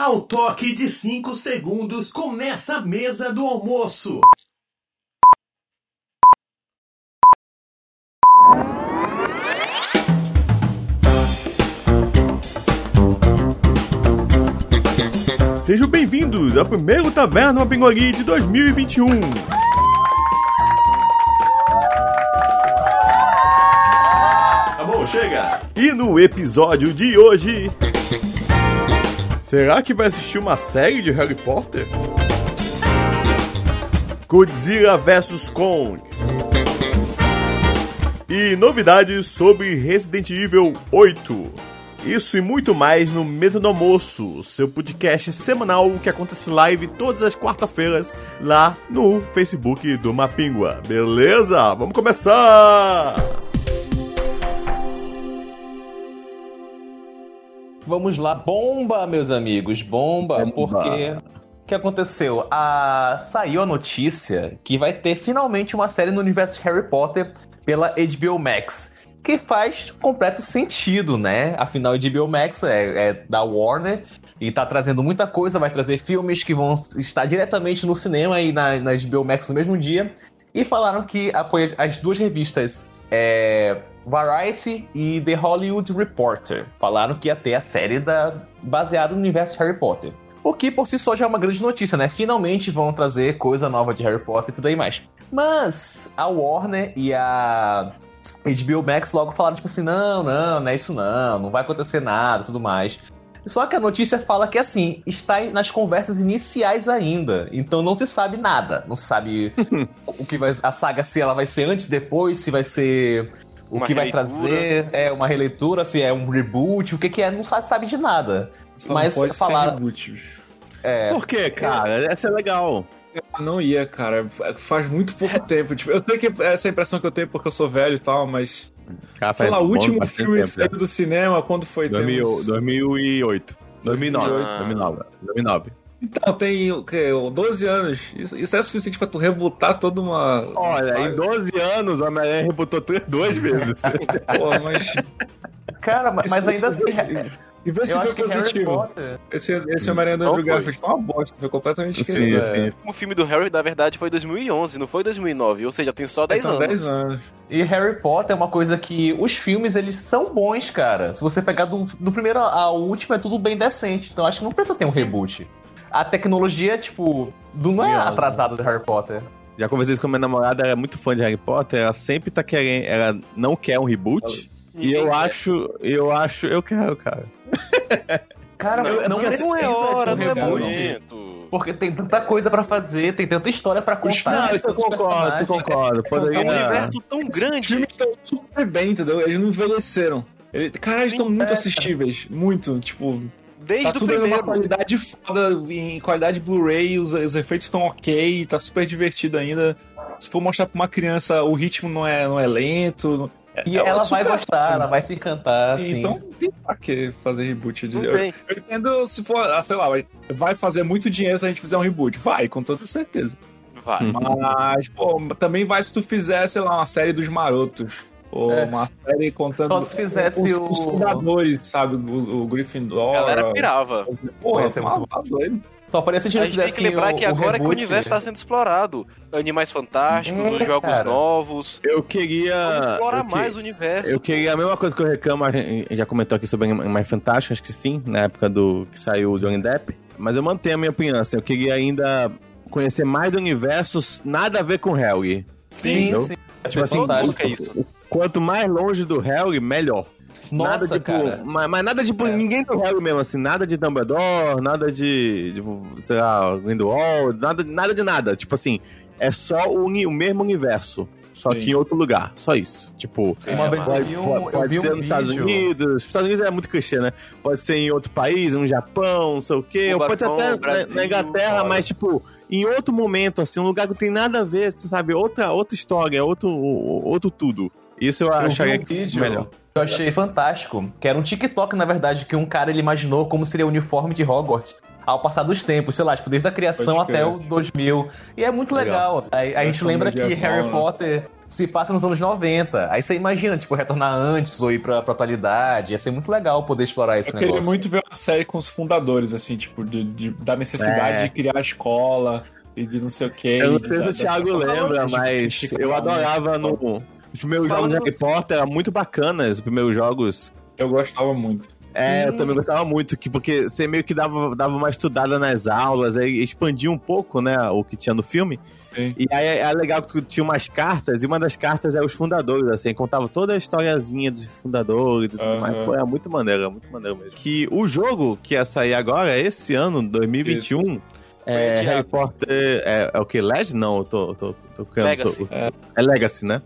Ao toque de 5 segundos, começa a mesa do almoço. Sejam bem-vindos ao primeiro Taverna Pinguari de 2021. Tá bom, chega. E no episódio de hoje. Será que vai assistir uma série de Harry Potter? Godzilla vs Kong. E novidades sobre Resident Evil 8. Isso e muito mais no Mesa do Almoço, seu podcast semanal que acontece live todas as quarta-feiras lá no Facebook do Mapingua. Beleza? Vamos começar! Vamos lá, bomba, meus amigos, bomba, Bomba. porque o que aconteceu? A... Saiu a notícia que vai ter finalmente uma série no universo de Harry Potter pela HBO Max. Que faz completo sentido, né? Afinal, HBO Max é, é da Warner e tá trazendo muita coisa, vai trazer filmes que vão estar diretamente no cinema e na, na HBO Max no mesmo dia. E falaram que as duas revistas é, Variety e The Hollywood Reporter. Falaram que ia ter a série da, baseada no universo Harry Potter. O que por si só já é uma grande notícia, né? Finalmente vão trazer coisa nova de Harry Potter e tudo aí mais. Mas a Warner e a HBO Max logo falaram, tipo assim, não, não, não é isso não, não vai acontecer nada tudo mais. Só que a notícia fala que, assim, está nas conversas iniciais ainda. Então não se sabe nada. Não se sabe o que vai. A saga, se ela vai ser antes, depois, se vai ser. O Uma que vai trazer é uma releitura, se é um reboot, o que, que é, não sabe, sabe de nada. Só Mas não pode ser reboot, bicho. É, Por quê, cara? Essa é legal. Ah, Não ia, cara. Faz muito pouco tempo. Tipo, eu sei que essa é a impressão que eu tenho porque eu sou velho e tal, mas. Cara, sei faz lá, o último filme saiu já. do cinema, quando foi? Tem 2000, uns- 2008. 2009. Ah. 2009. 2009. Então, tem o quê? 12 anos. Isso, isso é suficiente pra tu rebutar toda uma. Olha, em 12 anos, o Homem-Aranha rebutou duas vezes. Pô, mas. cara, mas, mas ainda assim. E vê se Eu foi positivo. Potter. Esse, esse Homem-Aranha do Não Andrew foi. Garfield foi uma bosta, foi completamente Sim, esquecido. sim. é. O último filme do Harry, na verdade, foi 2011, não foi 2009. Ou seja, tem só 10 Então, anos. 10 anos. E Harry Potter é uma coisa que os filmes eles são bons, cara. Se você pegar do, do primeiro ao último é tudo bem decente. Então acho que não precisa ter um reboot. A tecnologia, tipo, do, não é atrasada do Harry Potter. Já conversei isso com a minha namorada, ela é muito fã de Harry Potter, ela sempre tá querendo, ela não quer um reboot. E eu quer. acho, eu acho, eu quero, cara. Cara, Não, não, não, precisa é hora, um não é momento. Porque tem tanta coisa pra fazer, tem tanta história pra contar. Não, eu concordo, eu concordo. É Poderia... um universo tão Os grande. filmes estão super bem, entendeu? Eles não envelheceram. Ele, cara, eles estão muito é. assistíveis. Muito, tipo. Desde tá o tudo primeiro. qualidade foda, em qualidade Blu-ray, os, os efeitos estão ok, tá super divertido ainda. Se for mostrar pra uma criança, o ritmo não é, não é lento. é- E é ela vai super- gostar, ela vai se encantar, assim. Então não tem pra que fazer reboot. Não eu, eu entendo se for, ah, sei lá, vai- vai fazer muito dinheiro se a gente fizer um reboot. Vai, com toda certeza. Vai. Mas, pô, também vai se tu fizer, sei lá, uma série dos marotos. Ou É. uma série contando Só se fizesse os, o- os fundadores, sabe? O, o Gryffindor. A galera pirava. Porra, Ia ser muito tá doido. Só parecia se A gente tem que lembrar o- que agora que o reboot. universo está sendo explorado. Animais Fantásticos, É, os jogos cara. novos. Eu queria. Explorar eu que- mais o universo. Eu queria a mesma coisa que eu reclamo, a gente já comentou aqui sobre Mais Fantástico, acho que sim, na época do que saiu o Johnny Depp. Mas eu mantenho a minha opinião, assim, eu queria ainda conhecer mais do universo, nada a ver com Harry. Sim, Entendeu? sim. Tipo ser assim, fantástico. é isso. Quanto mais longe do Harry, melhor. Nossa, nada tipo, cara. Mas, mas nada tipo, É. ninguém do Harry mesmo, assim, nada de Dumbledore, nada de, tipo, sei lá, Grindelwald, nada, nada de nada. Tipo assim, é só o, o mesmo universo, só Sim. que em outro lugar, só isso. Tipo, Uma É, vez eu Pode, vi um, pode- eu vi ser um nos Estados. Unidos. Os Estados Unidos é muito clichê, né? Pode ser em outro país, no Japão, não sei o quê. Ou pode ser até na- Brasil, na Inglaterra, fora. mas, tipo, em outro momento, assim, um lugar que não tem nada a ver, sabe? Outra, outra história, outro, outro tudo. Isso eu, Eu acharia um que vídeo melhor. eu achei fantástico, que era um TikTok, na verdade, que um cara ele imaginou como seria o uniforme de Hogwarts ao passar dos tempos, sei lá, tipo, desde a criação até o 2000. E é muito Legal. legal. A, a gente lembra que Harry né? Potter se passa nos anos 90. Aí você imagina, tipo, retornar antes ou ir pra, pra atualidade. Ia ser muito legal poder explorar esse Eu queria negócio. muito ver uma série com os fundadores, assim, tipo, de, de- da necessidade É. de criar a escola e de não sei o quê. Eu não sei se o Thiago lembra, mas eu adorava no. Os primeiros jogos de Harry Potter eram muito bacanas, os primeiros jogos. Eu gostava muito. É, eu também gostava muito, que, porque você meio que dava, dava uma estudada nas aulas, aí expandia um pouco, né, o que tinha no filme. Sim. E aí é legal que tu tinha umas cartas, e uma das cartas é os fundadores, assim, contava toda a historiazinha dos fundadores e tudo Aham. mais. Pô, é muito maneiro, é muito maneiro mesmo. Que o jogo que ia sair agora, esse ano, 2021, é. Harry Potter. É, é o que? Legend? Não, eu tô, tô, tô. Legacy. É. é Legacy, né?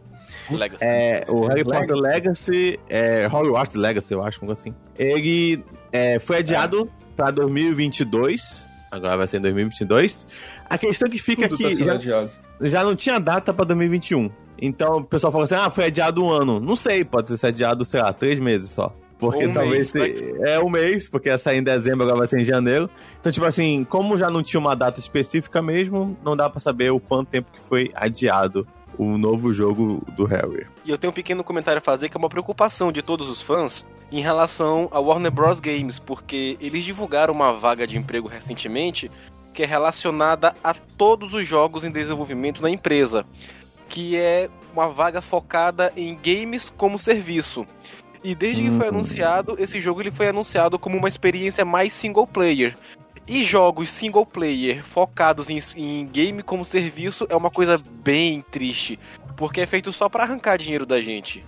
Legacy. É, o Harry. Potter Legacy, é, Hogwarts Legacy, eu acho, algo assim. Ele é, foi adiado pra 2022, agora vai ser em 2022. A questão que fica Tudo tá aqui, sendo já, adiado. já não tinha data pra 2021. Então o pessoal falou assim, ah, foi adiado um ano. Não sei, pode ter sido adiado, sei lá, três meses só. Porque um talvez mês, se- é um mês, porque ia sair em dezembro, agora vai ser em janeiro. Então, tipo assim, como já não tinha uma data específica mesmo, não dá pra saber o quanto tempo que foi adiado o novo jogo do Harry. E eu tenho um pequeno comentário a fazer que é uma preocupação de todos os fãs em relação a Warner Bros. Games, porque eles divulgaram uma vaga de emprego recentemente que é relacionada a todos os jogos em desenvolvimento na empresa, que é uma vaga focada em games como serviço. E desde que foi Uhum. anunciado, esse jogo ele foi anunciado como uma experiência mais single player. E jogos single player focados em, em game como serviço é uma coisa bem triste. Porque é feito só pra arrancar dinheiro da gente.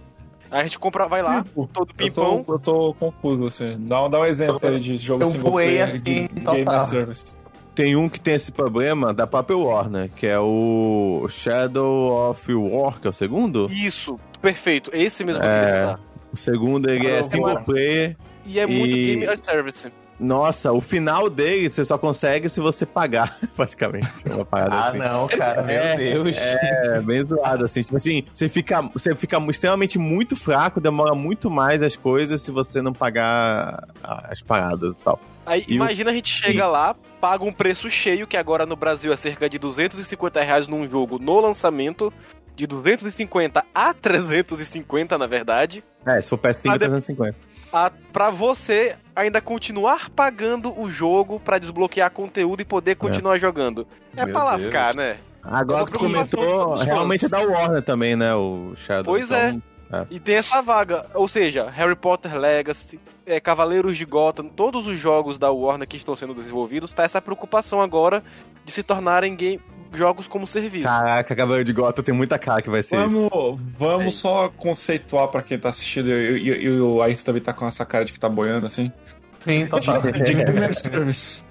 A gente compra, vai lá, todo Eu pimpão. tô, eu tô confuso, assim. Dá, dá um exemplo aí de jogo eu single player assim, de. Game as Service. Tem um que tem esse problema da própria Warner, que é o Shadow of War, que é o segundo. Isso, perfeito. Esse mesmo que eu É. queria citar. O segundo ele é single player. E é muito E- game as service. Nossa, o final dele você só consegue se você pagar, praticamente. É Uma parada Ah, assim. não, cara, meu É, Deus. É, bem zoado, assim. Tipo assim, você fica, você fica extremamente muito fraco, demora muito mais as coisas se você não pagar as paradas e tal. Aí E o- imagina a gente chega lá, paga um preço cheio, que agora no Brasil é cerca de 250 reais num jogo no lançamento, de 250 a 350, na verdade, É, se for PS5, Ah, é de- 350. A, pra você ainda continuar pagando o jogo pra desbloquear conteúdo e poder continuar jogando. É Meu pra Deus. lascar, né? Agora que você comentou, realmente é da Warner também, né? O Shadow. Pois é. E tem essa vaga, ou seja, Harry Potter Legacy, é, Cavaleiros de Gotham, todos os jogos da Warner que estão sendo desenvolvidos, tá essa preocupação agora de se tornarem game, jogos como serviço. Caraca, Cavaleiro de Gota tem muita cara que vai ser isso. Vamos, vamos É. só conceituar pra quem tá assistindo. E o Ayrton também tá com essa cara de que tá boiando, assim. Sim, total. De Game as Service.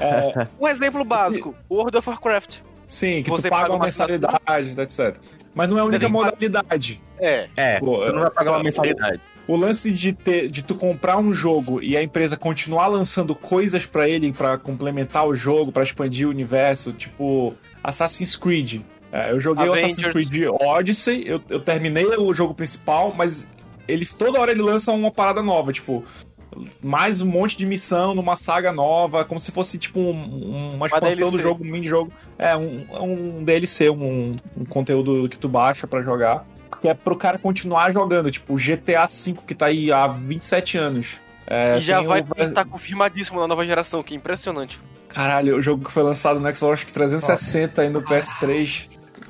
É, Um exemplo básico, World of Warcraft. sim, que Você tu paga paga uma uma mensalidade, etc. Mas não é a única modalidade. É, É, Pô, você não vai pagar uma mensalidade. O lance de ter, de tu comprar um jogo e a empresa continuar lançando coisas pra ele pra complementar o jogo, pra expandir o universo, tipo Assassin's Creed. É, eu joguei o Assassin's Avengers. Creed Odyssey, eu, eu terminei o jogo principal, mas ele toda hora ele lança uma parada nova, tipo mais um monte de missão numa saga nova, como se fosse tipo um- uma expansão do jogo, um mini jogo, é um, um DLC, um, um conteúdo que tu baixa pra jogar que é pro cara continuar jogando, tipo GTA V que tá aí há 27 anos. É, e já vai o- estar confirmadíssimo na nova geração, que é impressionante. Caralho, o jogo que foi lançado no Xbox 360 e no PS3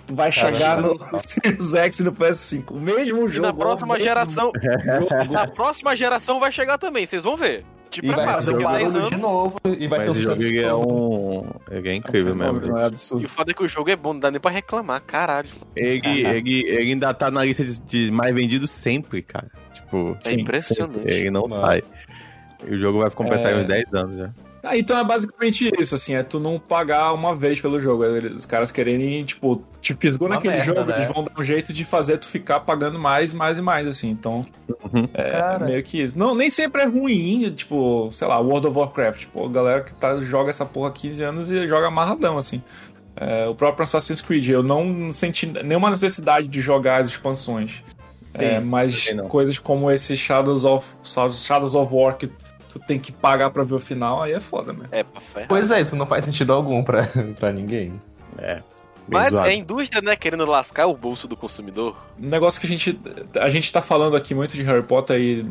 vai chegar no Series X e no PS5. O mesmo E jogo. na próxima ó, geração, jogo. na próxima geração vai chegar também, vocês vão ver. Te E vai prepara, fazer esse um daqui a jogo 10 barulho de anos. novo e vai Mas ser um o jogo sucesso. é um. Ele é incrível mesmo. É E absurdo. o foda é que o jogo é bom, não dá nem pra reclamar, caralho. Ele, ele, ele ainda tá na lista de, de mais vendidos sempre, cara. Tipo, É impressionante. ele não Mano. sai. E o jogo vai completar É. uns 10 anos já. Ah, então é basicamente isso, assim, é tu não pagar uma vez pelo jogo. é Os caras quererem, tipo, te fisgou Uma naquele merda, jogo, né? eles vão dar um jeito de fazer tu ficar pagando mais, mais e mais, assim. Então, é Cara. meio que isso. Não, nem sempre é ruim, tipo, sei lá, World of Warcraft. Tipo, a galera que tá, joga essa porra há 15 anos e joga amarradão, assim. É, o próprio Assassin's Creed, eu não senti nenhuma necessidade de jogar as expansões. É, mas coisas como esse Shadows of, Shadows of War que tu tem que pagar pra ver o final, aí é foda, né? É, pra ferrar. Pois é, isso não faz sentido algum pra, pra ninguém. É. Mas zoado. é a indústria, né, querendo lascar o bolso do consumidor. Um negócio que a gente. A gente tá falando aqui muito de Harry Potter e.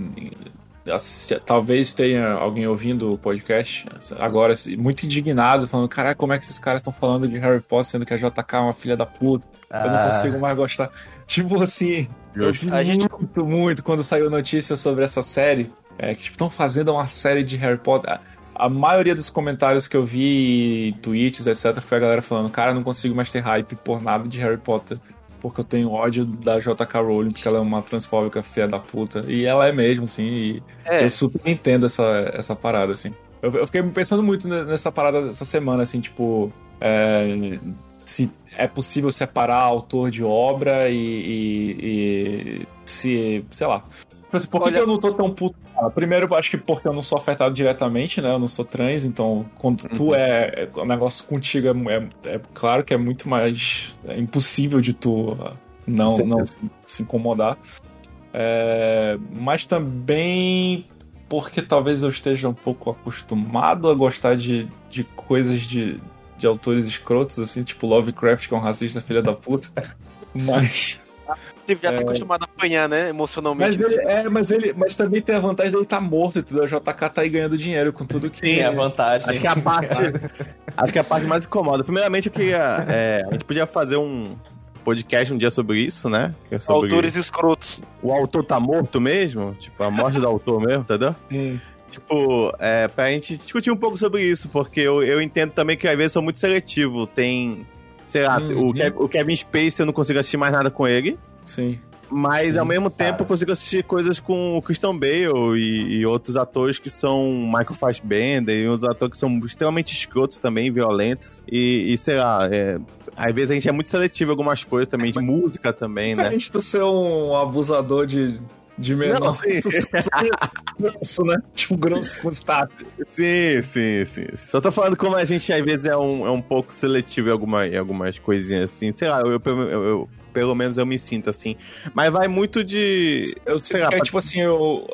assim, Talvez tenha alguém ouvindo o podcast agora assim, muito indignado, falando: Caraca, como é que esses caras estão falando de Harry Potter, sendo que a JK é uma filha da puta? Eu não Ah. consigo mais gostar. Tipo assim, eu vi A gente- muito, muito quando saiu notícia sobre essa série. É, que tipo, estão fazendo uma série de Harry Potter. A, a maioria dos comentários que eu vi, tweets, etc., foi a galera falando: Cara, não consigo mais ter hype por nada de Harry Potter. Porque eu tenho ódio da JK Rowling, porque ela é uma transfóbica filha da puta. E ela é mesmo, assim. E É, eu super entendo essa, essa parada, assim. Eu, eu fiquei pensando muito ne- nessa parada essa semana, assim, tipo. é, se é possível separar autor de obra e, e- e se. sei lá. Assim, Por que, Olha- que eu não tô tão puto? Ah, Primeiro, acho que porque eu não sou afetado diretamente, né? Eu não sou trans, então quando tu Uhum. é. é- O negócio contigo é, é- é claro que é muito mais. É impossível de tu ah, não, não se, se incomodar. É, mas também porque talvez eu esteja um pouco acostumado a gostar de, de coisas de, de autores escrotos, assim, tipo Lovecraft, que é um racista filha da puta. Mas. Você já tá é. acostumado a apanhar, né, Mas emocionalmente. ele, é, mas ele. Mas também tem a vantagem dele estar morto, entendeu? O JK tá aí ganhando dinheiro com tudo que. Tem a vantagem. Acho que é a parte. acho que é a parte mais incomoda. Primeiramente, eu queria. é, a gente podia fazer um podcast um dia sobre isso, né? É sobre Autores escrotos. O autor tá morto mesmo? Tipo, a morte do autor mesmo, entendeu? Sim. Tipo, é, pra gente discutir um pouco sobre isso, porque eu, eu entendo também que às vezes sou muito seletivo. Tem. Sei lá, Uhum. o, Kev- o Kevin Spacey eu não consigo assistir mais nada com ele. Sim. Mas Sim, ao mesmo tempo cara. eu consigo assistir coisas com o Christian Bale e, e outros atores que são Michael Fassbender e uns atores que são extremamente escrotos também, violentos. E, e, sei lá, é, às vezes a gente é muito seletivo em algumas coisas também, de música também, né? Diferente tu ser um abusador de, de menor, Não, sim. grosso, né? Tipo, grosso com status. Sim, sim, sim. Só tô falando como a gente às vezes é um, é um pouco seletivo em, alguma, em algumas coisinhas assim. Sei lá, eu- eu- eu- pelo menos eu me sinto assim. Mas vai muito de. Eu Sei lá, é pode- tipo assim, eu.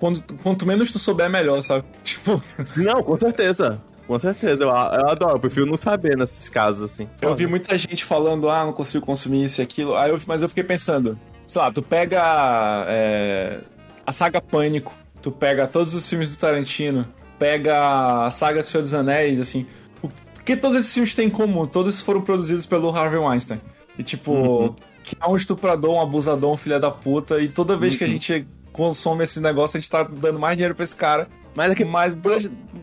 Quando, quanto menos tu souber, melhor, sabe? Tipo, Não, com certeza. Com certeza. Eu, eu adoro, eu prefiro não saber nesses casos assim. eu vi muita gente falando, ah, não consigo consumir isso e aquilo. Aí eu, mas eu fiquei pensando, sei lá, tu pega é, a saga Pânico, tu pega todos os filmes do Tarantino, pega a saga Senhor dos Anéis, assim. O que todos esses filmes têm em comum? Todos foram produzidos pelo Harvey Weinstein. E tipo, Uhum. que é um estuprador, um abusador, um filho da puta. E toda vez que a Uhum. gente consome esse negócio, a gente tá dando mais dinheiro pra esse cara. Mas é que Mas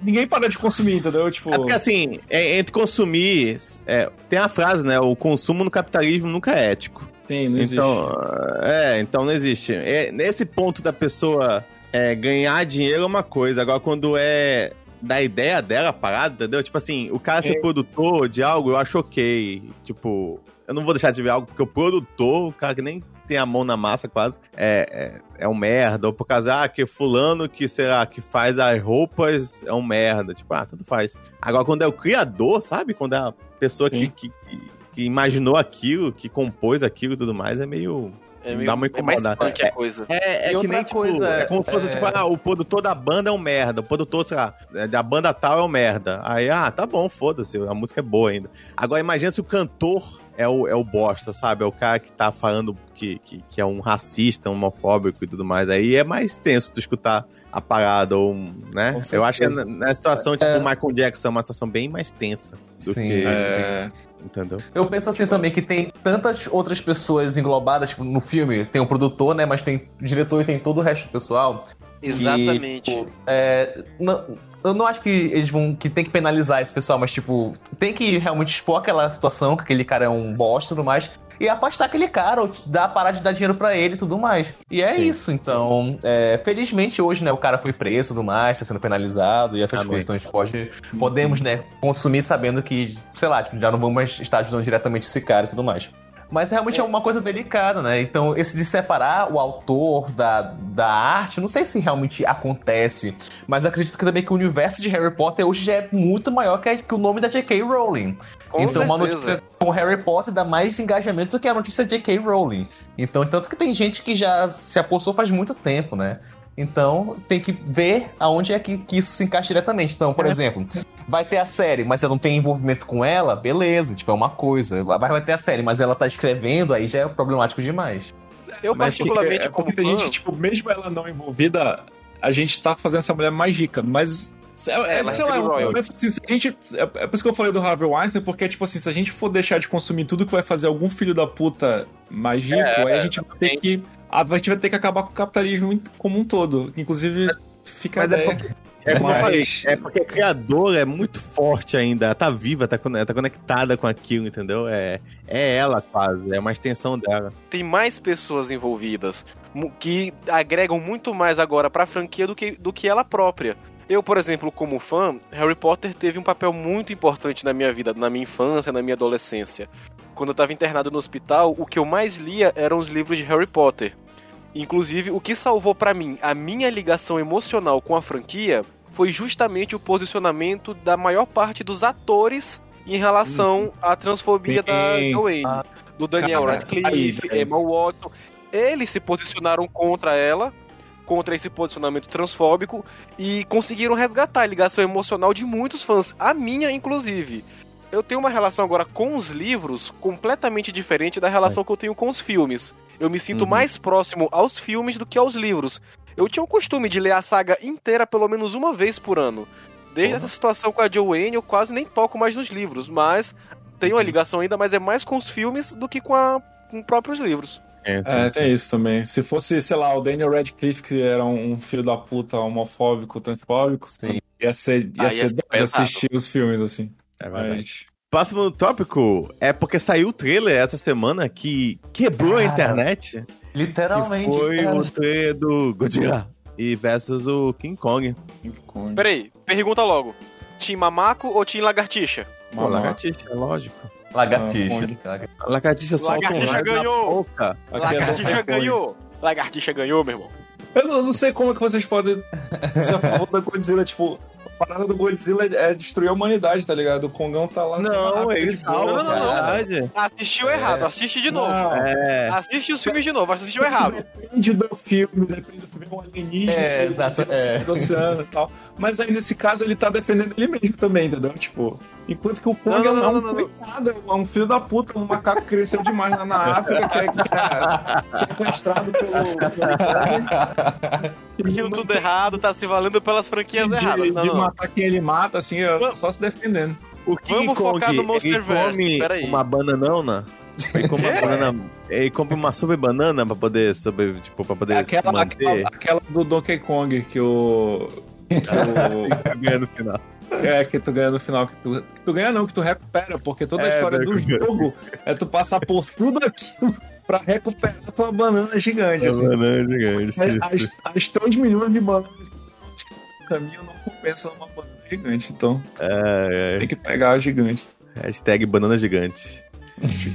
ninguém para de consumir, entendeu? Tipo. É porque assim, é- entre consumir. é, tem a frase, né? O consumo no capitalismo nunca é ético. Sim, não existe. Então, é, então não existe. É, nesse ponto da pessoa é, ganhar dinheiro é uma coisa. Agora, quando é da ideia dela parada, entendeu? Tipo assim, o cara ser produtor de algo, eu acho ok. Tipo, eu não vou deixar de ver algo porque o produtor, o cara que nem tem a mão na massa quase, é, é, é um merda. Ou por causa, ah, que fulano que, sei lá, que faz as roupas é um merda. Tipo, ah, tanto faz. Agora, quando é o criador, sabe? Quando é a pessoa que, que, que- imaginou aquilo, que compôs aquilo e tudo mais, é meio... É, Dá uma é mais incomodada. punk a coisa. É, é que nem, tipo, coisa, é como se fosse, é- tipo, ah, o produtor da banda é um merda, o produtor, sei lá, é, da banda tal é um merda. Aí, ah, tá bom, foda-se, a música é boa ainda. Agora, imagina se o cantor é o, é o bosta, sabe? É o cara que tá falando que, que, que é um racista, um homofóbico e tudo mais. Aí é mais tenso tu escutar a parada, ou, né? Eu acho que na, na situação, tipo, o Michael Jackson é uma situação bem mais tensa do Sim, que... É, Entendeu? Eu penso assim também que tem tantas outras pessoas englobadas tipo, no filme. Tem o produtor, né? Mas tem o diretor e tem todo o resto do pessoal. Exatamente. tipo, é, não- eu não acho que eles vão. que tem que penalizar esse pessoal, mas, tipo, tem que realmente expor aquela situação, que aquele cara é um bosta e tudo mais. E afastar aquele cara, ou dar, parar de dar dinheiro pra ele e tudo mais. E é Sim. isso, então. é, felizmente hoje, né, o cara foi preso e tudo mais, tá sendo penalizado e essas Amém. coisas. Então a gente pode, podemos, né, consumir sabendo que, sei lá, tipo, já não vamos mais estar ajudando diretamente esse cara e tudo mais. Mas realmente é. uma coisa delicada, né? Então, esse de separar o autor da, da arte, não sei se realmente acontece, mas acredito que também que o universo de Harry Potter hoje já é muito maior que, que o nome da J.K. Rowling. Com então, uma certeza. notícia com Harry Potter dá mais engajamento do que a notícia de J.K. Rowling. Então, tanto que tem gente que já se apostou faz muito tempo, né? Então tem que ver aonde é que, que isso se encaixa diretamente. Então, por exemplo, vai ter a série, mas você não tem envolvimento com ela, beleza, tipo, é uma coisa. Vai, vai ter a série, mas ela tá escrevendo, aí já é problemático demais. Eu, Mas particularmente, é como tem gente, tipo, mesmo ela não envolvida, a gente tá fazendo essa mulher mais rica, mas. É, é, sei lá, é, royalties. assim, se a gente, é, é por isso que eu falei do Harvey Weinstein, porque, tipo assim, se a gente for deixar de consumir tudo que vai fazer algum filho da puta mais rico, É, aí a gente vai ter que. A gente vai ter que acabar com o capitalismo como um todo. Inclusive, fica Mas é. É como eu Mas- falei, é porque a criadora é muito forte ainda. Ela tá viva, tá, tá conectada com aquilo, entendeu? É, é ela quase, é uma extensão dela. tem mais pessoas envolvidas que agregam muito mais agora pra franquia do que, do que ela própria. Eu, por exemplo, como fã, Harry Potter teve um papel muito importante na minha vida, na minha infância, na minha adolescência. Quando eu estava internado no hospital, o que eu mais lia eram os livros de Harry Potter. Inclusive, o que salvou pra mim a minha ligação emocional com a franquia foi justamente o posicionamento da maior parte dos atores em relação à transfobia da Sim. Joanne. Do Daniel Radcliffe, aí. Emma Watson. Eles se posicionaram contra ela, contra esse posicionamento transfóbico, e conseguiram resgatar a ligação emocional de muitos fãs, a minha inclusive. Eu tenho uma relação agora com os livros completamente diferente da relação que eu tenho com os filmes. Eu me sinto Uhum. mais próximo aos filmes do que aos livros. Eu tinha o costume de ler a saga inteira pelo menos uma vez por ano. Desde essa situação com a Joanne, eu quase nem toco mais nos livros, mas tenho uma ligação ainda, mas é mais com os filmes do que com, a, com próprios livros. É, É, tem isso também. Se fosse, sei lá, o Daniel Radcliffe, que era um filho da puta homofóbico, transfóbico, Sim. ia ser, ia ia ser pesado. assistir os filmes, assim. É verdade. Mas- Próximo tópico é porque saiu o trailer essa semana que quebrou a Cara, internet. Literalmente. que foi cara. o trailer do Godzilla e versus o King Kong. King Kong. Peraí, pergunta logo. Team Mamaco ou Team Lagartixa? Pô, lagartixa, lógico. Lagartixa. A lagartixa solta um Lagartixa raio ganhou. é Lagartixa ganhou! Lagartixa ganhou, meu irmão. Eu não, não sei como é que vocês podem ser a favor da Godzilla. Tipo, a parada do Godzilla é destruir a humanidade, tá ligado? O Kongão tá lá. Não, assim, ele salva, não, não, é não. Assistiu errado, assiste de novo. É. Assiste os filmes de novo, assistiu errado. Depende do filme, depende do filme, é um alienígena, É, exato, é. do oceano e tal. Mas aí nesse caso ele tá defendendo ele mesmo também, entendeu? Tipo, enquanto que o Kong Não, não, é não, um não, não. coitado, é um filho da puta, um macaco que cresceu demais lá na África, que é, que é sequestrado pelo. Viu tudo errado, tá se valendo pelas franquias de, erradas. Não, de não. matar quem ele mata, assim, é só se defendendo. O King Vamos Kong, focar no ele Monsterverse, come peraí. uma bananona. Ele come uma Quê? banana. Ele come uma super banana pra poder, sobre, tipo, pra poder se Aquela, manter. aquela, aquela do Donkey Kong que o. Que o ganha no final. É, que tu ganha no final. Que tu, que tu ganha não, que tu recupera, porque toda a É, história do recupera. jogo é tu passar por tudo aquilo pra recuperar a tua banana gigante. É Assim. banana gigante. As, isso. as, as 3 milhões de bananas que no caminho não compensa uma banana gigante. Então É, tem que pegar a gigante. é. Hashtag banana gigante.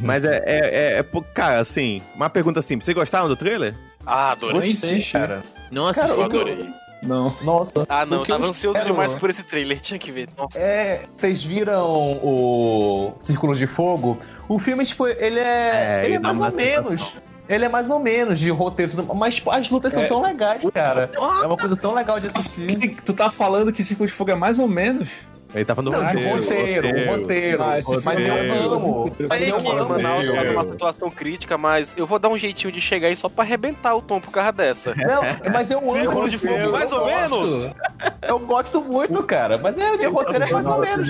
Mas é, é, é, é Cara, assim, uma pergunta assim: vocês gostaram do trailer? Ah, adorei. Gostei, cara. Nossa, Cara, eu- adorei. Não. Nossa. Ah, não, tava ansioso espero- demais por esse trailer, tinha que ver. Nossa. É, vocês viram o Círculo de Fogo? O filme, tipo, ele é. É, ele é mais ou menos. sensação. Ele é mais ou menos de roteiro, mas tipo, as lutas são É. tão legais, cara. É uma coisa tão legal de assistir. Tu tá falando que Círculo de Fogo é mais ou menos? Ele tá falando Não, de roteiro, roteiro, roteiro. Ah, esse Mas eu é- amo. Mas Aí eu amo. Manaus tá numa Meu. situação crítica, mas eu vou dar um jeitinho de chegar aí só pra arrebentar o tom por causa dessa. Não, mas eu amo Círculo esse de filme, Fogo, eu mais ou gosto. Eu gosto muito, cara. Mas é, de roteiro é mais ou menos.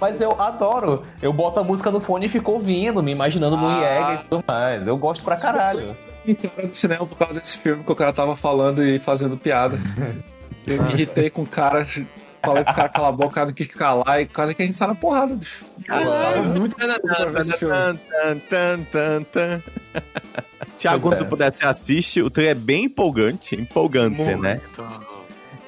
Mas eu adoro. Eu boto a música no fone e fico ouvindo, me imaginando no Ah. IEG e tudo mais. Eu gosto pra caralho. E cara do cinema por causa desse filme que o cara tava falando e fazendo piada. Eu me irritei com o cara, falei pro cara calar a boca, o cara não quis calar, e quase que a gente sai na porrada, bicho. Muito. Tan, tan, tan, tan, tan. Tiago, quando é. tu puder, você assiste. O trailer é bem empolgante, empolgante, né?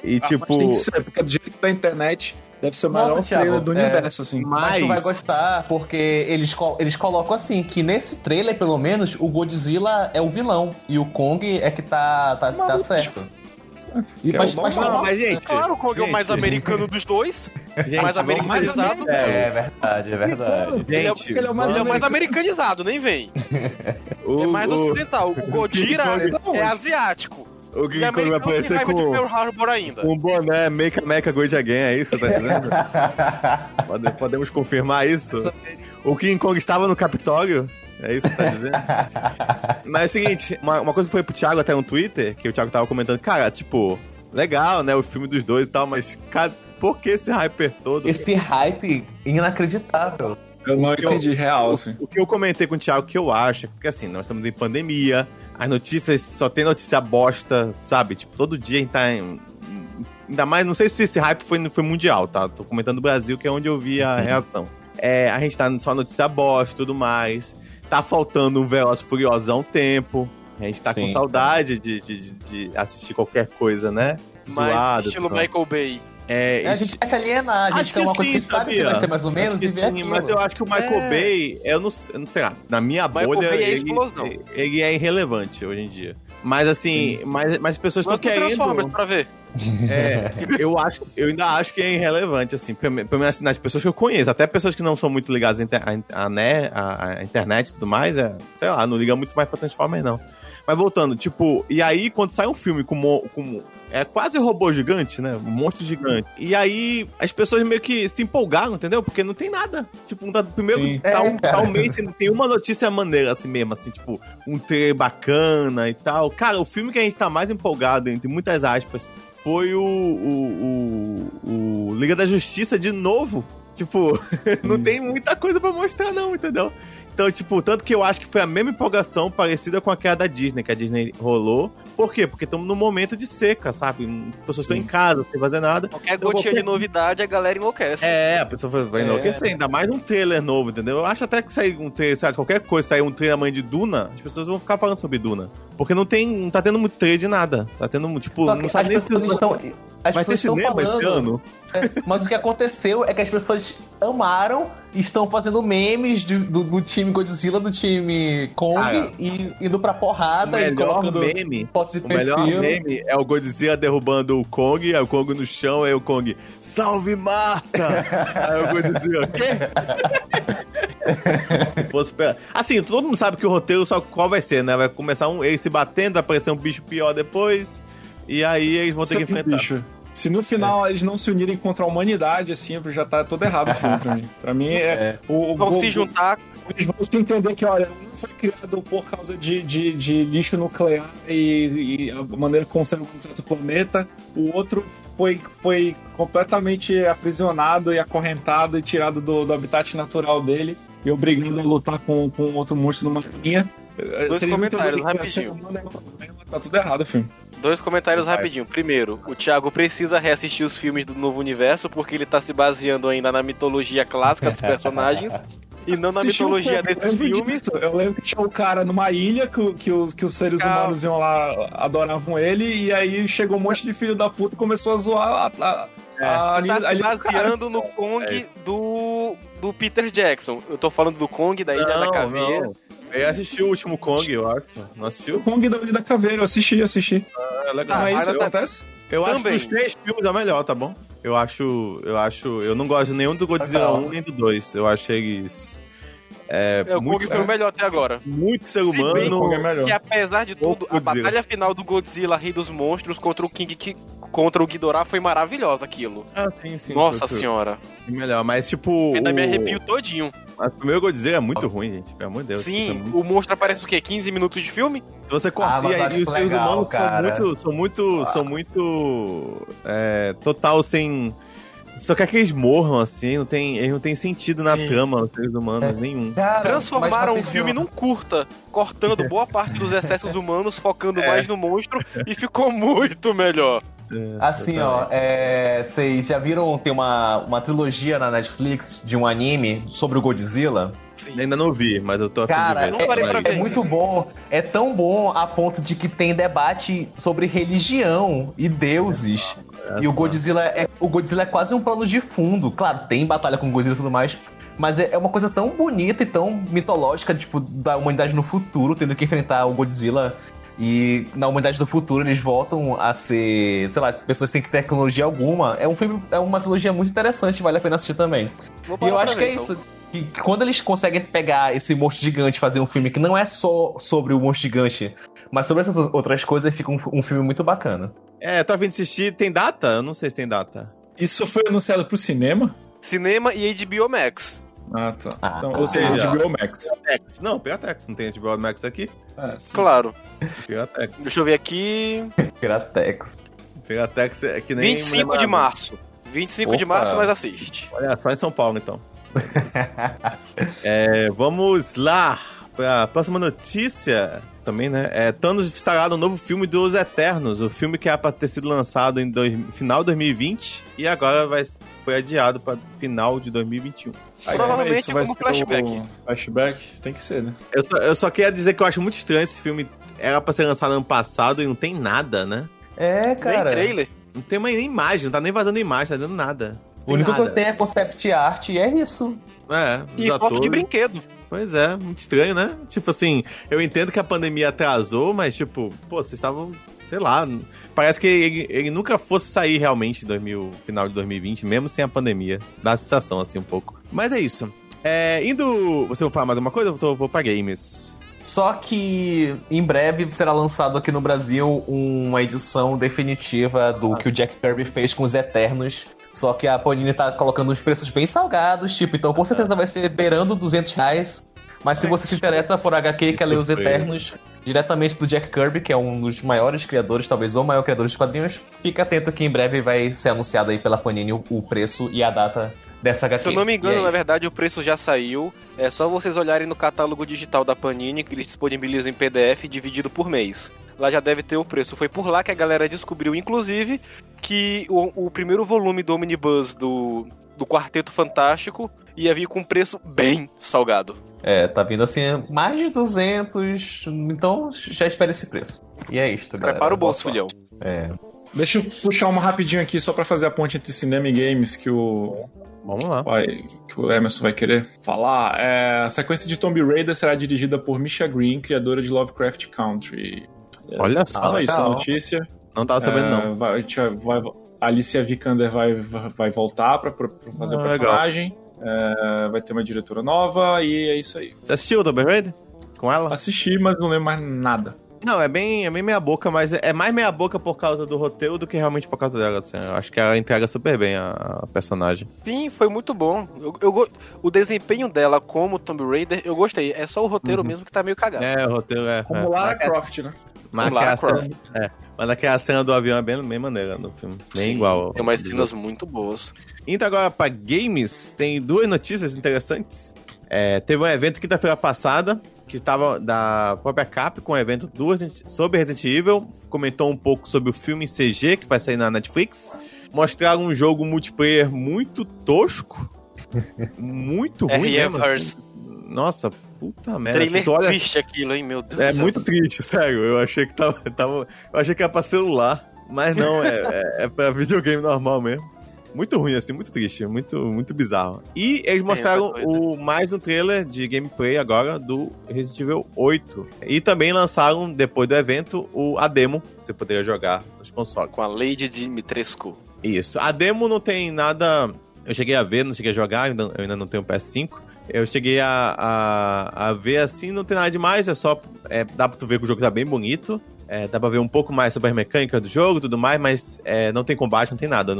E Ah, tipo, mas tem que ser, porque do jeito que tá a internet, deve ser o Nossa, maior Thiago, trailer do é. universo, assim. Mas tu vai mas gostar, porque eles, eles colocam assim, que nesse trailer, pelo menos, o Godzilla é o vilão. E o Kong é que tá, tá, tá certo. E, Que é mas, o mas tá não, lá- mas gente, Claro, o Kong é o mais Gente. americano dos dois. gente, mais americanizado. É, É verdade, é verdade. Ele é, Gente, ele é o mais ele é o mais americanizado, nem vem. o, É mais o- ocidental. O Godira Não, é asiático. O E King Kong vai aparecer com um boné Make America Great Again, é isso, tá dizendo? Pode- podemos confirmar isso? O King Kong estava no Capitólio? É isso que tá dizendo? Mas é o seguinte, uma, uma coisa que foi pro Thiago até no Twitter, que o Thiago tava comentando, cara, tipo, legal, né, o filme dos dois e tal, mas, cara, por que esse hyper todo? Esse hype inacreditável. Eu não Eu- entendi real, assim. O que eu comentei com o Thiago que eu acho, é porque assim, nós estamos em pandemia, as notícias só tem notícia bosta, sabe? Tipo, todo dia a gente tá em. Ainda mais, não sei se esse hype foi, foi mundial, tá? Tô comentando do Brasil, que é onde eu vi a reação. É, a gente tá só notícia bosta e tudo mais. Tá faltando um Veloz Furioso há um tempo. A gente tá com Sim. saudade de, de, de- de assistir qualquer coisa, né? Mas Zoada, estilo tal. Michael Bay. É, a gente vai se alienar, a gente Acho que uma coisa sim, que a gente sabe que sabia? vai ser mais ou menos Acho que e sim. Mas eu acho que o Michael É. Bay, eu não, eu não sei lá, na minha Michael bolha, Bay é ele, explosão. ele é irrelevante hoje em dia. Mas assim, mas, mas as pessoas estão querendo. Transformers pra ver. É, eu acho, eu ainda acho que é irrelevante, assim, pelo menos assim, nas pessoas que eu conheço, até pessoas que não são muito ligadas à, inter- à- à, né, à, internet e tudo mais, é, sei lá, não liga muito mais pra Transformers, não. Mas voltando, tipo, e aí quando sai um filme com, com é quase robô gigante, né? Um monstro gigante. E aí as pessoas meio que se empolgaram, entendeu? Porque não tem nada. Tipo, tá, primeiro Sim. tá, É, um, tá um mês tem uma notícia maneira assim mesmo, assim, tipo, um trailer bacana e tal. Cara, o filme que a gente tá mais empolgado, entre muitas aspas, foi o, o, o, o Liga da Justiça de novo. Tipo, não tem muita coisa pra mostrar, não, entendeu? Então, tipo, tanto que eu acho que foi a mesma empolgação parecida com aquela da Disney, que a Disney rolou. Por quê? Porque estamos num momento de seca, sabe? As pessoas estão em casa, sem fazer nada. Qualquer vou gotinha de novidade, a galera enlouquece. É, a pessoa vai- É. enlouquecer, ainda mais um trailer novo, entendeu? Eu acho até que sair um trailer, sabe, qualquer coisa, sair um trailer amanhã de Duna, as pessoas vão ficar falando sobre Duna. Porque não tem, não tá tendo muito trailer de nada. Tá tendo, tipo, Só não sabe nem se estão. As vai ter pessoas estão cinema esse falando. ano. Mas o que aconteceu é que as pessoas amaram e estão fazendo memes do, do, do time Godzilla, do time Kong Cara, e indo pra O porrada e melhor colocando meme fotos de O melhor perfil. meme é o Godzilla derrubando o Kong, aí o Kong no chão, aí o Kong, salve Marta! aí o Godzilla, quê? Se fosse pra... Assim, todo mundo sabe que o roteiro só qual vai ser, né? Vai começar um, ele se batendo, vai aparecer um bicho pior depois, e aí eles vão ter que é enfrentar. bicho. Se no final eles não se unirem contra a humanidade, assim, já tá todo errado o filme pra mim. Pra mim é. O, o- Vão o- se juntar. Eles vão se entender que, olha, um foi criado por causa de, de, de lixo nuclear e, e a maneira como conserva um certo planeta. O outro foi, foi completamente aprisionado e acorrentado e tirado do, do habitat natural dele e obrigado a lutar com, com outro monstro numa linha. Dois comentários, rapidinho. Tá tudo errado o filme. Dois comentários Vai. rapidinho. Primeiro, o Thiago precisa reassistir os filmes do novo universo porque ele tá se baseando ainda na mitologia clássica dos personagens e não na Assisti um mitologia desses eu filmes. disso. Eu lembro que tinha um cara numa ilha que, que, os, que os seres Calma. humanos iam lá, adoravam ele, e aí chegou um monte de filho da puta e começou a zoar a, a, a, Tu tá a se baseando no Kong do, do Peter Jackson. Eu tô falando do Kong da Ilha da Caveira. não. Eu assisti o último Kong, eu acho. Não O assistiu? Kong da Ilha da Caveira, eu assisti, assisti. É legal. Ah, isso tá- acontece? Eu acho que Também. os três filmes é o melhor, tá bom? Eu acho. Eu acho. Eu não gosto nenhum do Godzilla Legal. 1 nem do 2. Eu acho eles. É, É, o Kong muito, foi o melhor até agora. muito ser Se bem O Kong é humano. melhor. Que apesar de tudo, a batalha final do Godzilla Rei dos Monstros contra o King que contra o Ghidorah foi maravilhosa aquilo. Ah, sim, sim. Nossa senhora. Melhor, mas tipo. Ainda me o- arrepio todinho. Mas o primeiro Godzilla é muito ruim, gente. Pelo amor de Deus. Sim, É muito- o monstro aparece o quê? 15 minutos de filme? Se você corta Ah, e os seres humanos cara. são muito. São muito. São muito. É, total sem. Só quer que eles morram, assim, não tem, eles não tem sentido na Sim. trama, os seres humanos, nenhum. Cara, Transformaram o filme num curta, cortando boa parte dos excessos humanos, focando É. mais no monstro, e ficou muito melhor. É, Assim, ó, é, vocês já viram, tem uma, uma trilogia na Netflix de um anime sobre o Godzilla? Sim. Ainda não vi, mas eu tô Cara, é, é ver. muito bom. É tão bom a ponto de que tem debate sobre religião e deuses. E o Godzilla é, o Godzilla é quase um plano de fundo. Claro, tem batalha com o Godzilla e tudo mais. Mas é é uma coisa tão bonita e tão mitológica, tipo, da humanidade no futuro, tendo que enfrentar o Godzilla. E na humanidade do futuro eles voltam a ser, sei lá, pessoas sem tecnologia alguma. É um filme, é uma trilogia muito interessante, vale a pena assistir também. E eu acho que ver, é então. isso. Que, que quando eles conseguem pegar esse monstro gigante e fazer um filme que não é só sobre o monstro gigante, Mas sobre essas outras coisas, fica um, um filme muito bacana. É, tá vindo assistir. Tem data? Eu não sei se tem data. Isso foi anunciado pro cinema? Cinema e HBO Max. Ah, tá. Ah, Então, tá. ou seja, Já. HBO Max. Não, Piratex. Não tem HBO Max aqui? Sim. Claro. Piratex. Deixa eu ver aqui. Piratex. Piratex é que nem. 25 de março. 25 de Opa. março nós assiste. Olha, só em São Paulo, então. É, vamos lá pra próxima notícia também, né? É, Thanos estará no novo filme dos Eternos, o filme que era pra ter sido lançado em dois- final de 2020 e agora vai, foi adiado para final de 2021. Aí, Provavelmente mas isso vai como ser flashback. o Flashback tem que ser, né? Eu só, eu só queria dizer que eu acho muito estranho esse filme. Era pra ser lançado ano passado e não tem nada, né? É, cara. Nem trailer. Não tem mais nem imagem, não tá nem vazando imagem, tá dando nada. Única nada. coisa que tem é concept art e é isso. É, E foto de brinquedo. Pois é, muito estranho, né? Tipo assim, eu entendo que a pandemia atrasou, mas tipo, pô, vocês estavam, sei lá, parece que ele, ele nunca fosse sair realmente em 2000, final de 2020, mesmo sem a pandemia. Dá a sensação assim um pouco. Mas é isso. É, indo. Você vai falar mais alguma coisa? Eu tô, vou pra games. Só que em breve será lançado aqui no Brasil uma edição definitiva do que o Jack Kirby fez com os Eternos. Só que a Panini tá colocando os preços bem salgados, tipo, então com certeza vai ser beirando 200 reais. Mas se você se interessa por HQ e quer ler os Eternos diretamente do Jack Kirby, que é um dos maiores criadores, talvez o maior criador de quadrinhos, fica atento que em breve vai ser anunciado aí pela Panini o, preço e a data dessa HQ. Se eu não me engano, é na verdade, o preço já saiu. É só vocês olharem no catálogo digital da Panini, que eles disponibilizam em PDF dividido por mês. Lá já deve ter o preço. Foi por lá que a galera descobriu, inclusive, que o, o primeiro volume do Omnibus do, do Quarteto Fantástico ia vir com um preço bem salgado. É, tá vindo assim, mais de 200, então já espera esse preço. E é isto, galera. Prepara o bolso, filhão. É. Deixa eu puxar uma rapidinho aqui só pra fazer a ponte entre cinema e games que o, Vamos lá. vai, que o Emerson vai querer falar. É, a sequência de Tomb Raider será dirigida por Misha Green, criadora de Lovecraft Country. É, Olha só. Só isso, a legal. notícia. Não tava sabendo, É, não. Vai, a gente vai- a Alicia Vikander vai, vai voltar pra, pra fazer Ah, o legal. É, vai ter uma diretora nova e é isso aí. Você assistiu o Tomb Raider? Com ela? Assisti, mas não lembro mais nada. Não, é bem, é bem meia boca, mas é é mais meia boca por causa do roteiro do que realmente por causa dela. Assim. Eu acho que ela entrega super bem a, a personagem. Sim, foi muito bom. Eu, eu go- o desempenho dela como Tomb Raider, eu gostei. É só o roteiro Uhum. mesmo que tá meio cagado. É, o roteiro é. Como é. Lara Mas- Croft, né? Mas aquela cena, é, mas aquela cena do avião é bem, bem maneira no filme. Bem Sim, igual. Tem umas cenas muito boas. Indo agora pra games, tem duas notícias interessantes. É, teve um evento quinta-feira passada, que tava da própria Capcom, um evento do Resident- sobre Resident Evil. Comentou um pouco sobre o filme em CG, que vai sair na Netflix. Mostraram um jogo multiplayer muito tosco. muito ruim mesmo. RE-Verse. Nossa, puta merda. Trailer tu olha- triste aquilo, hein, meu Deus é muito triste, sério. Eu achei que tava, tava- eu achei que era pra celular, mas não, é, é, é pra videogame normal mesmo. Muito ruim, assim, muito triste, muito, muito bizarro. E eles mostraram doido. o mais um trailer de gameplay agora do Resident Evil 8. E também lançaram, depois do evento, o, a demo, que você poderia jogar nos consoles. Com a Lady Dimitrescu. Isso. A demo não tem nada. Eu cheguei a ver, não cheguei a jogar, eu ainda, eu ainda não tenho PS5. Eu cheguei a, a, a ver assim, não tem nada demais, é só. É, dá pra tu ver que o jogo tá bem bonito. É, dá pra ver um pouco mais sobre a mecânica do jogo tudo mais, mas é, não tem combate, não tem nada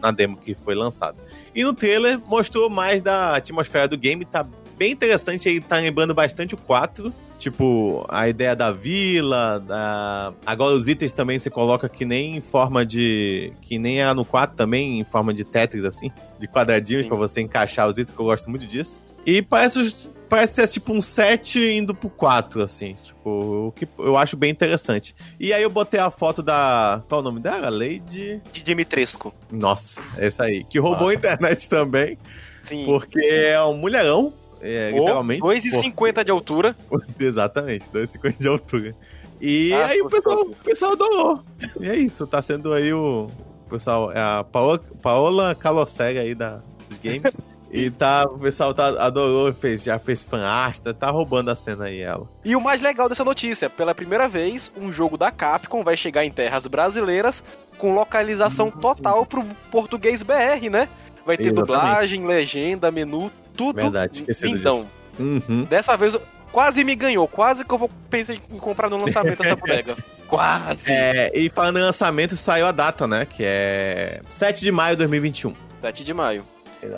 na demo que foi lançado. E no trailer mostrou mais da atmosfera do game, tá bem interessante, ele tá lembrando bastante o 4. Tipo, a ideia da vila, da... agora os itens também você coloca que nem em forma de. Que nem era no 4 também, em forma de Tetris, assim, de quadradinhos pra você encaixar os itens, que eu gosto muito disso. E parece, parece ser tipo um 7 indo pro 4, assim. Tipo, o que eu acho bem interessante. E aí eu botei a foto da. Qual o nome dela? Lady. De Dimitrescu. Nossa, essa aí. Que roubou a internet também, Sim. porque é um mulherão. É, Ou literalmente. 2,50 de altura. Exatamente, 2,50 de altura. E Ah, aí o pessoal, o pessoal adorou. E é isso, tá sendo aí o. o pessoal, é a Paola, Paola Calocega aí da, dos games. e tá, o pessoal tá, adorou, fez, já fez fanart, tá, tá roubando a cena aí ela. E o mais legal dessa notícia, pela primeira vez, um jogo da Capcom vai chegar em terras brasileiras com localização total pro português BR, né? Vai ter Exatamente. dublagem, legenda, menu, tudo Verdade, esqueci então. Uhum. Dessa vez quase me ganhou. Quase que eu vou pensar em comprar no lançamento essa bodega. Quase. É, e falando em lançamento, saiu a data, né? Que é 7 de maio de 2021. 7 de maio.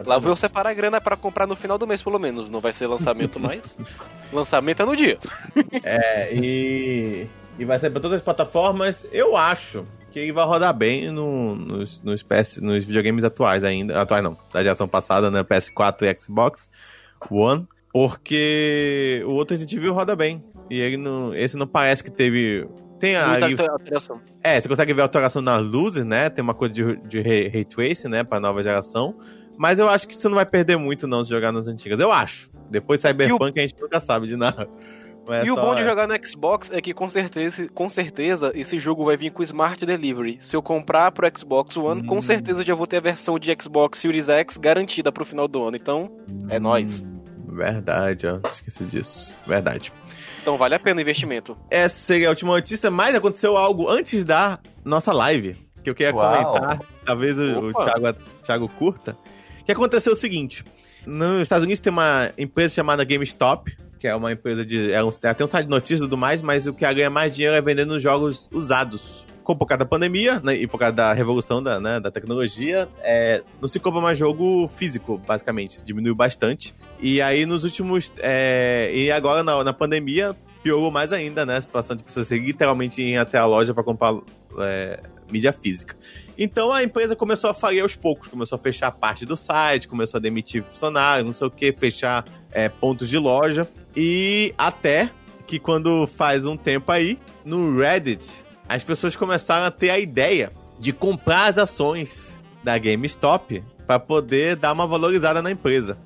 Lá vou eu separar a grana pra comprar no final do mês, pelo menos. Não vai ser lançamento mais. lançamento é no dia. É, e, e vai ser pra todas as plataformas. Eu acho que ele vai rodar bem no, nos, nos, PS, nos videogames atuais ainda. Atuais não, da geração passada, né? PS4 e Xbox One. Porque o outro Resident Evil roda bem. E ele não, esse não parece que teve. Tem a. Muita alteração. É, você consegue ver a alteração nas luzes, né? Tem uma coisa de, de ray, tracing, né? Pra nova geração. Mas eu acho que você não vai perder muito, não, se jogar nas antigas. Eu acho. Depois de Cyberpunk, o... a gente nunca sabe de nada. Mas e o bom de jogar no Xbox é que com certeza, com certeza esse jogo vai vir com Smart Delivery. Se eu comprar pro Xbox One, hum. com certeza já vou ter a versão de Xbox Series X garantida pro final do ano. Então, é hum. nóis. Verdade, ó. Esqueci disso. Verdade. Então vale a pena o investimento. Essa seria a última notícia, mas aconteceu algo antes da nossa live. Que eu queria Uau. comentar. Talvez o, o Thiago, Thiago curta. O que aconteceu é o seguinte: nos Estados Unidos tem uma empresa chamada GameStop, que é uma empresa de. É um, tem até um site de notícias e tudo mais, mas o que ganha mais dinheiro é vendendo jogos usados. Com por causa da pandemia né, e por causa da revolução da, né, da tecnologia, é, não se compra mais jogo físico, basicamente. Diminuiu bastante. E aí, nos últimos. É, e agora, na, na pandemia, piorou mais ainda, né? A situação de pessoas literalmente irem até a loja para comprar é, mídia física. Então a empresa começou a falir aos poucos, começou a fechar parte do site, começou a demitir funcionários, não sei o que, fechar é, pontos de loja. E até que quando faz um tempo aí, no Reddit, as pessoas começaram a ter a ideia de comprar as ações da GameStop para poder dar uma valorizada na empresa.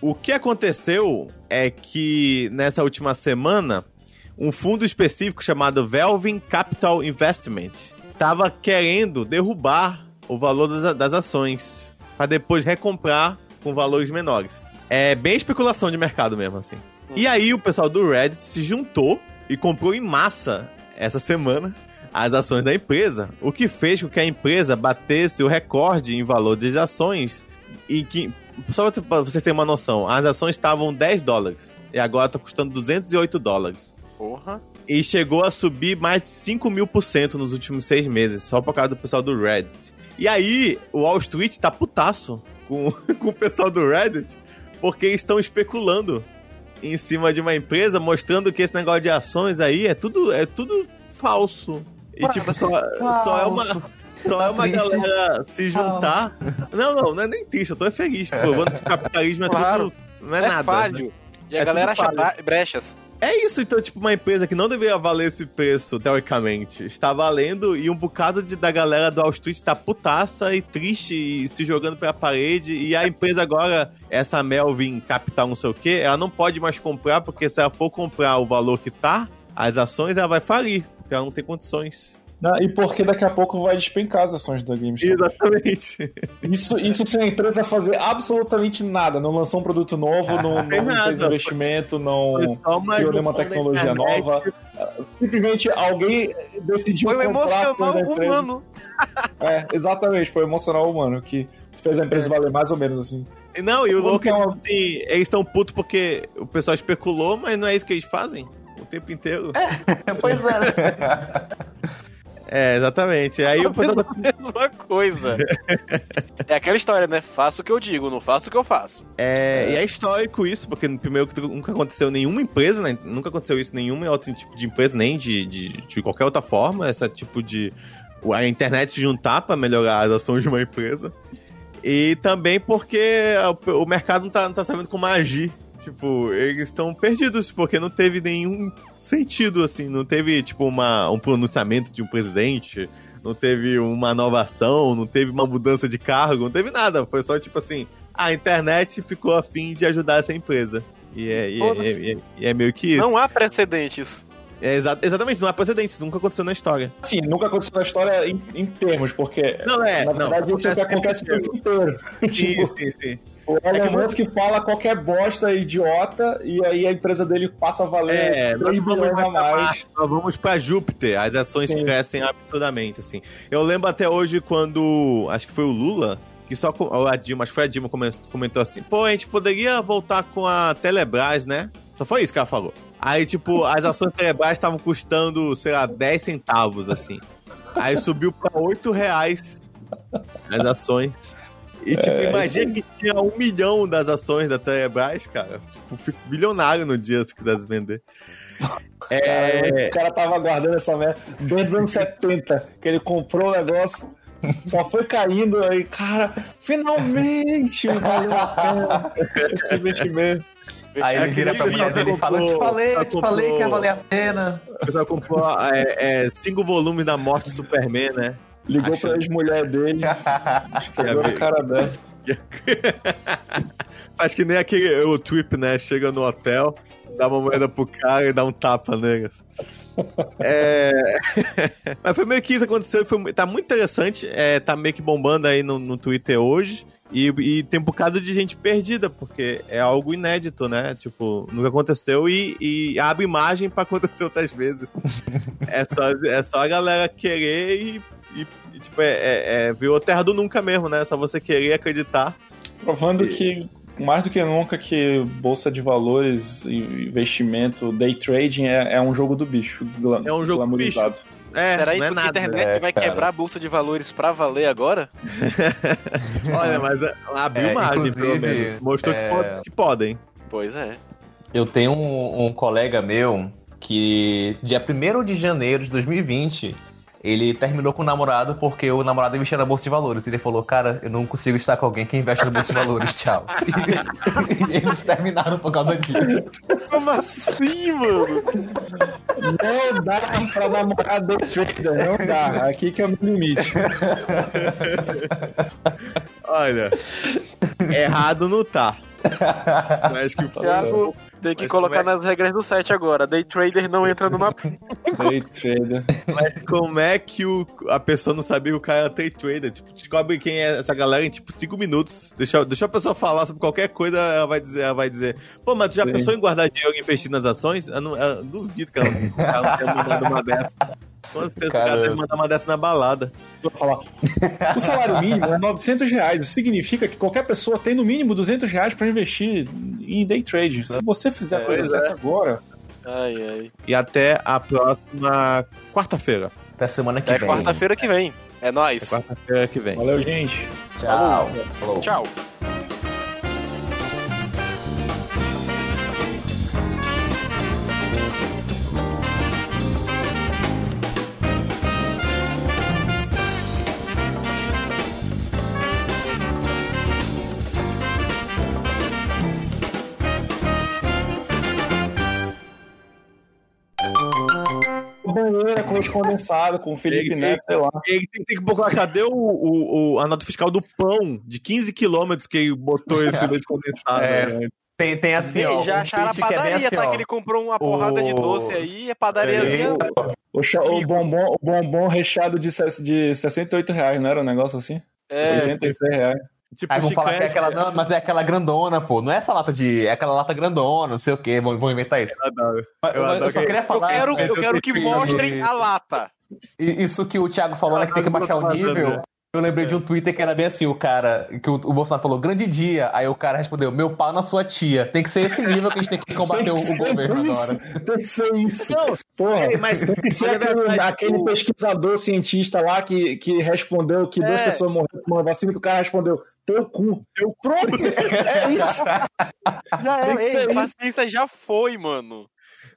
O que aconteceu é que nessa última semana, um fundo específico chamado Velvin Capital Investment estava querendo derrubar o valor das, das ações para depois recomprar com valores menores. É bem especulação de mercado mesmo, assim. E aí o pessoal do Reddit se juntou e comprou em massa essa semana as ações da empresa, o que fez com que a empresa batesse o recorde em valor das ações e que só para vocês terem uma noção, as ações estavam 10 dólares e agora está custando 208 dólares. Porra. E chegou a subir mais de 5 mil por cento nos últimos seis meses, só por causa do pessoal do Reddit. E aí, o Wall Street tá putaço com, com o pessoal do Reddit, porque estão especulando em cima de uma empresa, mostrando que esse negócio de ações aí é tudo, é tudo falso. E tipo, só, só é uma. Só tá é uma triste. galera se juntar. Não, não, não é nem triste, eu tô feliz. Que o capitalismo é claro. tudo. Não é, é nada. Falho. Né? E a é galera acha brechas. É isso, então, tipo, uma empresa que não deveria valer esse preço, teoricamente, está valendo e um bocado de, da galera do Wall Street tá putaça e triste e se jogando pela parede. E a empresa agora, essa Melvin Capital não sei o que, ela não pode mais comprar, porque se ela for comprar o valor que tá, as ações, ela vai falir, porque ela não tem condições. Não, e porque daqui a pouco vai despencar as ações da GameStop. Exatamente. Isso, isso sem a empresa fazer absolutamente nada. Não lançou um produto novo, não, não nada, fez investimento, não criou nenhuma tecnologia nova. Simplesmente alguém decidiu Foi o emocional humano. É, exatamente, foi o emocional humano que fez a empresa é. valer mais ou menos assim. Não, e o louco é, assim, eles estão putos porque o pessoal especulou, mas não é isso que eles fazem o tempo inteiro. É, pois é. É, exatamente. Aí o pessoal tá... mesma coisa. é aquela história, né? Faço o que eu digo, não faço o que eu faço. É, é. e é histórico isso, porque primeiro que nunca aconteceu nenhuma empresa, né? Nunca aconteceu isso em nenhum outro tipo de empresa, nem de, de, de qualquer outra forma, essa tipo de a internet se juntar para melhorar as ações de uma empresa. E também porque o mercado não tá, não tá sabendo como agir Tipo, eles estão perdidos, porque não teve nenhum sentido, assim. Não teve, tipo, uma, um pronunciamento de um presidente, não teve uma inovação, não teve uma mudança de cargo, não teve nada. Foi só, tipo assim, a internet ficou afim de ajudar essa empresa. E é, e é, e é, e é meio que isso. Não há precedentes. É, exa exatamente, não há precedentes, nunca aconteceu na história. Sim, nunca aconteceu na história em, em termos, porque não, é, na verdade não, isso é o que acontece o tempo inteiro. Sim, tipo, sim, sim. O Elon é Musk que fala qualquer bosta idiota e aí a empresa dele passa a valer é, 3 bilhões a mais. Nós vamos para Júpiter, as ações Sim. crescem absurdamente, assim. Eu lembro até hoje quando, acho que foi o Lula, que só a Dilma, acho que foi a Dilma comentou assim, pô, a gente poderia voltar com a Telebrás, né? Só foi isso que ela falou. Aí, tipo, as ações Telebrás estavam custando, sei lá, 10 centavos, assim. Aí subiu pra 8 reais as ações. E, tipo, É, imagina que tinha um milhão das ações da Telebrás, cara. Tipo, fico bilionário no dia se quisesse vender. É, O cara tava aguardando essa merda desde os anos 70, que ele comprou o negócio, só foi caindo aí, cara, finalmente valeu a pena esse investimento. Aí ele vira pra aquele mulher dele e fala: Eu te comprou- falei, eu te falei que ia comprou- valer a pena. o pessoal comprou é, é, cinco volumes da morte do Superman, né? Ligou Achando- pra ex-mulher dele, pegou a cara dela. Acho que nem aquele o Trip, né? Chega no hotel, dá uma moeda pro cara e dá um tapa nele. É... Mas foi meio que isso aconteceu. Foi... Tá muito interessante. É, tá meio que bombando aí no, no Twitter hoje. E, e tem um bocado de gente perdida, porque é algo inédito, né? Tipo, nunca aconteceu e, e abre imagem pra acontecer outras vezes. é, só, é só a galera querer e, e, e, tipo, é, é, é virou terra do nunca mesmo, né? Só você querer e acreditar. Provando que, mais do que nunca, que bolsa de valores, e investimento, day trading é, é um jogo do bicho. gla- É um jogo do bicho. glamourizado. É, Será é então que a internet É, vai cara. quebrar a bolsa de valores pra valer agora? Olha, mas é, abriu É, margem, pelo menos. Mostrou é, que, pod- que podem. Pois é. Eu tenho um, um colega meu que, dia 1 de janeiro de 2020, ele terminou com o namorado porque o namorado investia na bolsa de valores. E ele falou: Cara, eu não consigo estar com alguém que investe na bolsa de valores, tchau. e eles terminaram por causa disso. Como assim, mano? Não dá pra namorar day trader, não dá. Aqui que é o meu limite. Olha, errado não tá. Acho que foi. Thiago tem que Mas colocar é- nas regras do set agora. Day trader não entra no mapa. Day trader. Mas como é que o, a pessoa não sabia que o cara era day trader? Tipo, descobre quem é essa galera em tipo 5 minutos. Deixa, deixa a pessoa falar sobre qualquer coisa, ela vai dizer, ela vai dizer. Pô, mas tu já Sim. pensou em guardar dinheiro e investir nas ações? Eu, não, eu duvido que ela, ela não tenha mandado uma dessa. Com certeza o cara Cara, deve mandar uma dessa na balada. O salário mínimo é 900 reais. Isso significa que qualquer pessoa tem no mínimo 200 reais pra investir em day trade. Se você fizer a coisa Pois é. certa agora, Ai, ai. E até a próxima quarta-feira. Até semana que É vem. quarta-feira que vem. É É nóis. quarta-feira que vem. valeu, gente. Tchau. Falou. Tchau. Banheira com leite condensado, com o Felipe Neto, sei lá. Ele tem, tem que botar. Cadê o, o- o- a nota fiscal do pão de 15 quilômetros que ele botou esse leite condensado? É. né? Tem, tem assim, ó. já um acharam a print que é padaria, assim, tá? ó. Que ele comprou uma porrada de O- doce aí, a padariazinha. O, cha- o bombom, o bombom recheado de, de 68 reais, não era um negócio assim? É, 86 reais. Tipo, Aí vão falar que é aquela. Não, mas é aquela grandona, pô. Não é essa lata de. É aquela lata grandona, não sei o quê. Vão, vão inventar isso. eu adoro. Eu mas Eu, adoro só que- queria eu falar. quero, é, eu quero que mostrem a lata. Isso que o Thiago falou, né? Que tem que baixar o nível. Eu lembrei de um Twitter que era bem assim, o cara, que o, o Bolsonaro falou, grande dia. Aí o cara respondeu, meu pau na sua tia. Tem que ser esse nível que a gente tem que combater o, o governo isso. agora. Tem que ser isso. Porra, Ei, mas- tem que ser é aquele, verdade, aquele o- pesquisador cientista lá que, que respondeu que duas É. pessoas morreram com uma vacina que o cara respondeu teu cu. Teu pronto. É isso. Já Tem que ser Ei, isso. já foi, mano.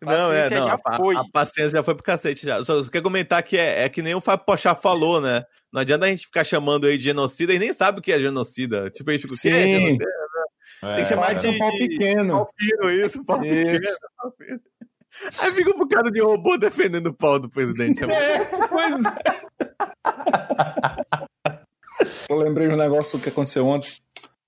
Não, é, não. já a, foi. a paciência já foi pro cacete já. Só, só quer comentar que é, é que nem o Fábio Pochá falou, né? Não adianta a gente ficar chamando ele de genocida e nem sabe o que é genocida. Tipo, a gente fica, o que é genocida? É, Tem que chamar que é um pau de- pequeno. Pau fino isso, pau pequeno. Isso. pau fino. Aí fica um bocado de robô defendendo o pau do presidente. É É, pois é. Eu lembrei de um negócio que aconteceu ontem,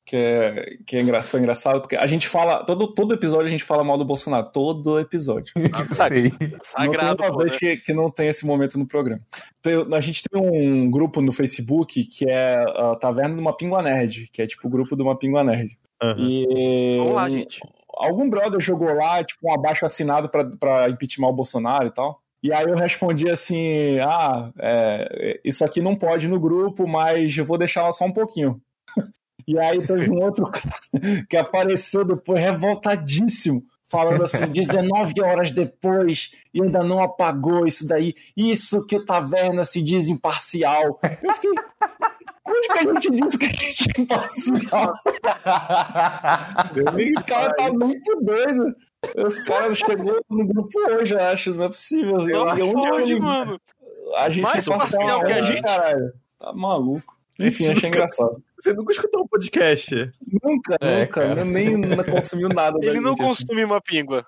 que, é, que é engra- foi engraçado, porque a gente fala, todo, todo episódio a gente fala mal do Bolsonaro, todo episódio. Sei. Sagrado, não tem uma vez né? que, que não tem esse momento no programa. Tem- a gente tem um grupo no Facebook que é a Taverna de uma Pingua Nerd, que é tipo o grupo de uma Pingua Nerd. Aham. E Vamos lá, gente. algum brother jogou lá, tipo, um abaixo assinado pra, pra impeachment o Bolsonaro e tal. E aí eu respondi assim: ah, é, isso aqui não pode no grupo, mas eu vou deixar lá só um pouquinho. E aí teve um outro cara que apareceu depois revoltadíssimo, falando assim, 19 horas depois e ainda não apagou isso daí. Isso que o Taverna se diz imparcial. Eu fiquei. Onde que a gente disse que a gente é imparcial? Esse cara tá muito doido. Os caras chegou no grupo hoje, eu acho, não é possível. Eu, Nossa, eu, hoje, mano. a gente Mais é parcial parcial que a né, gente. Caralho. Tá maluco. Enfim, achei engraçado. Você nunca escutou um podcast? Nunca, É, nunca. cara. Nem, nem consumiu nada. da Ele não gente, assim. consome uma píngua.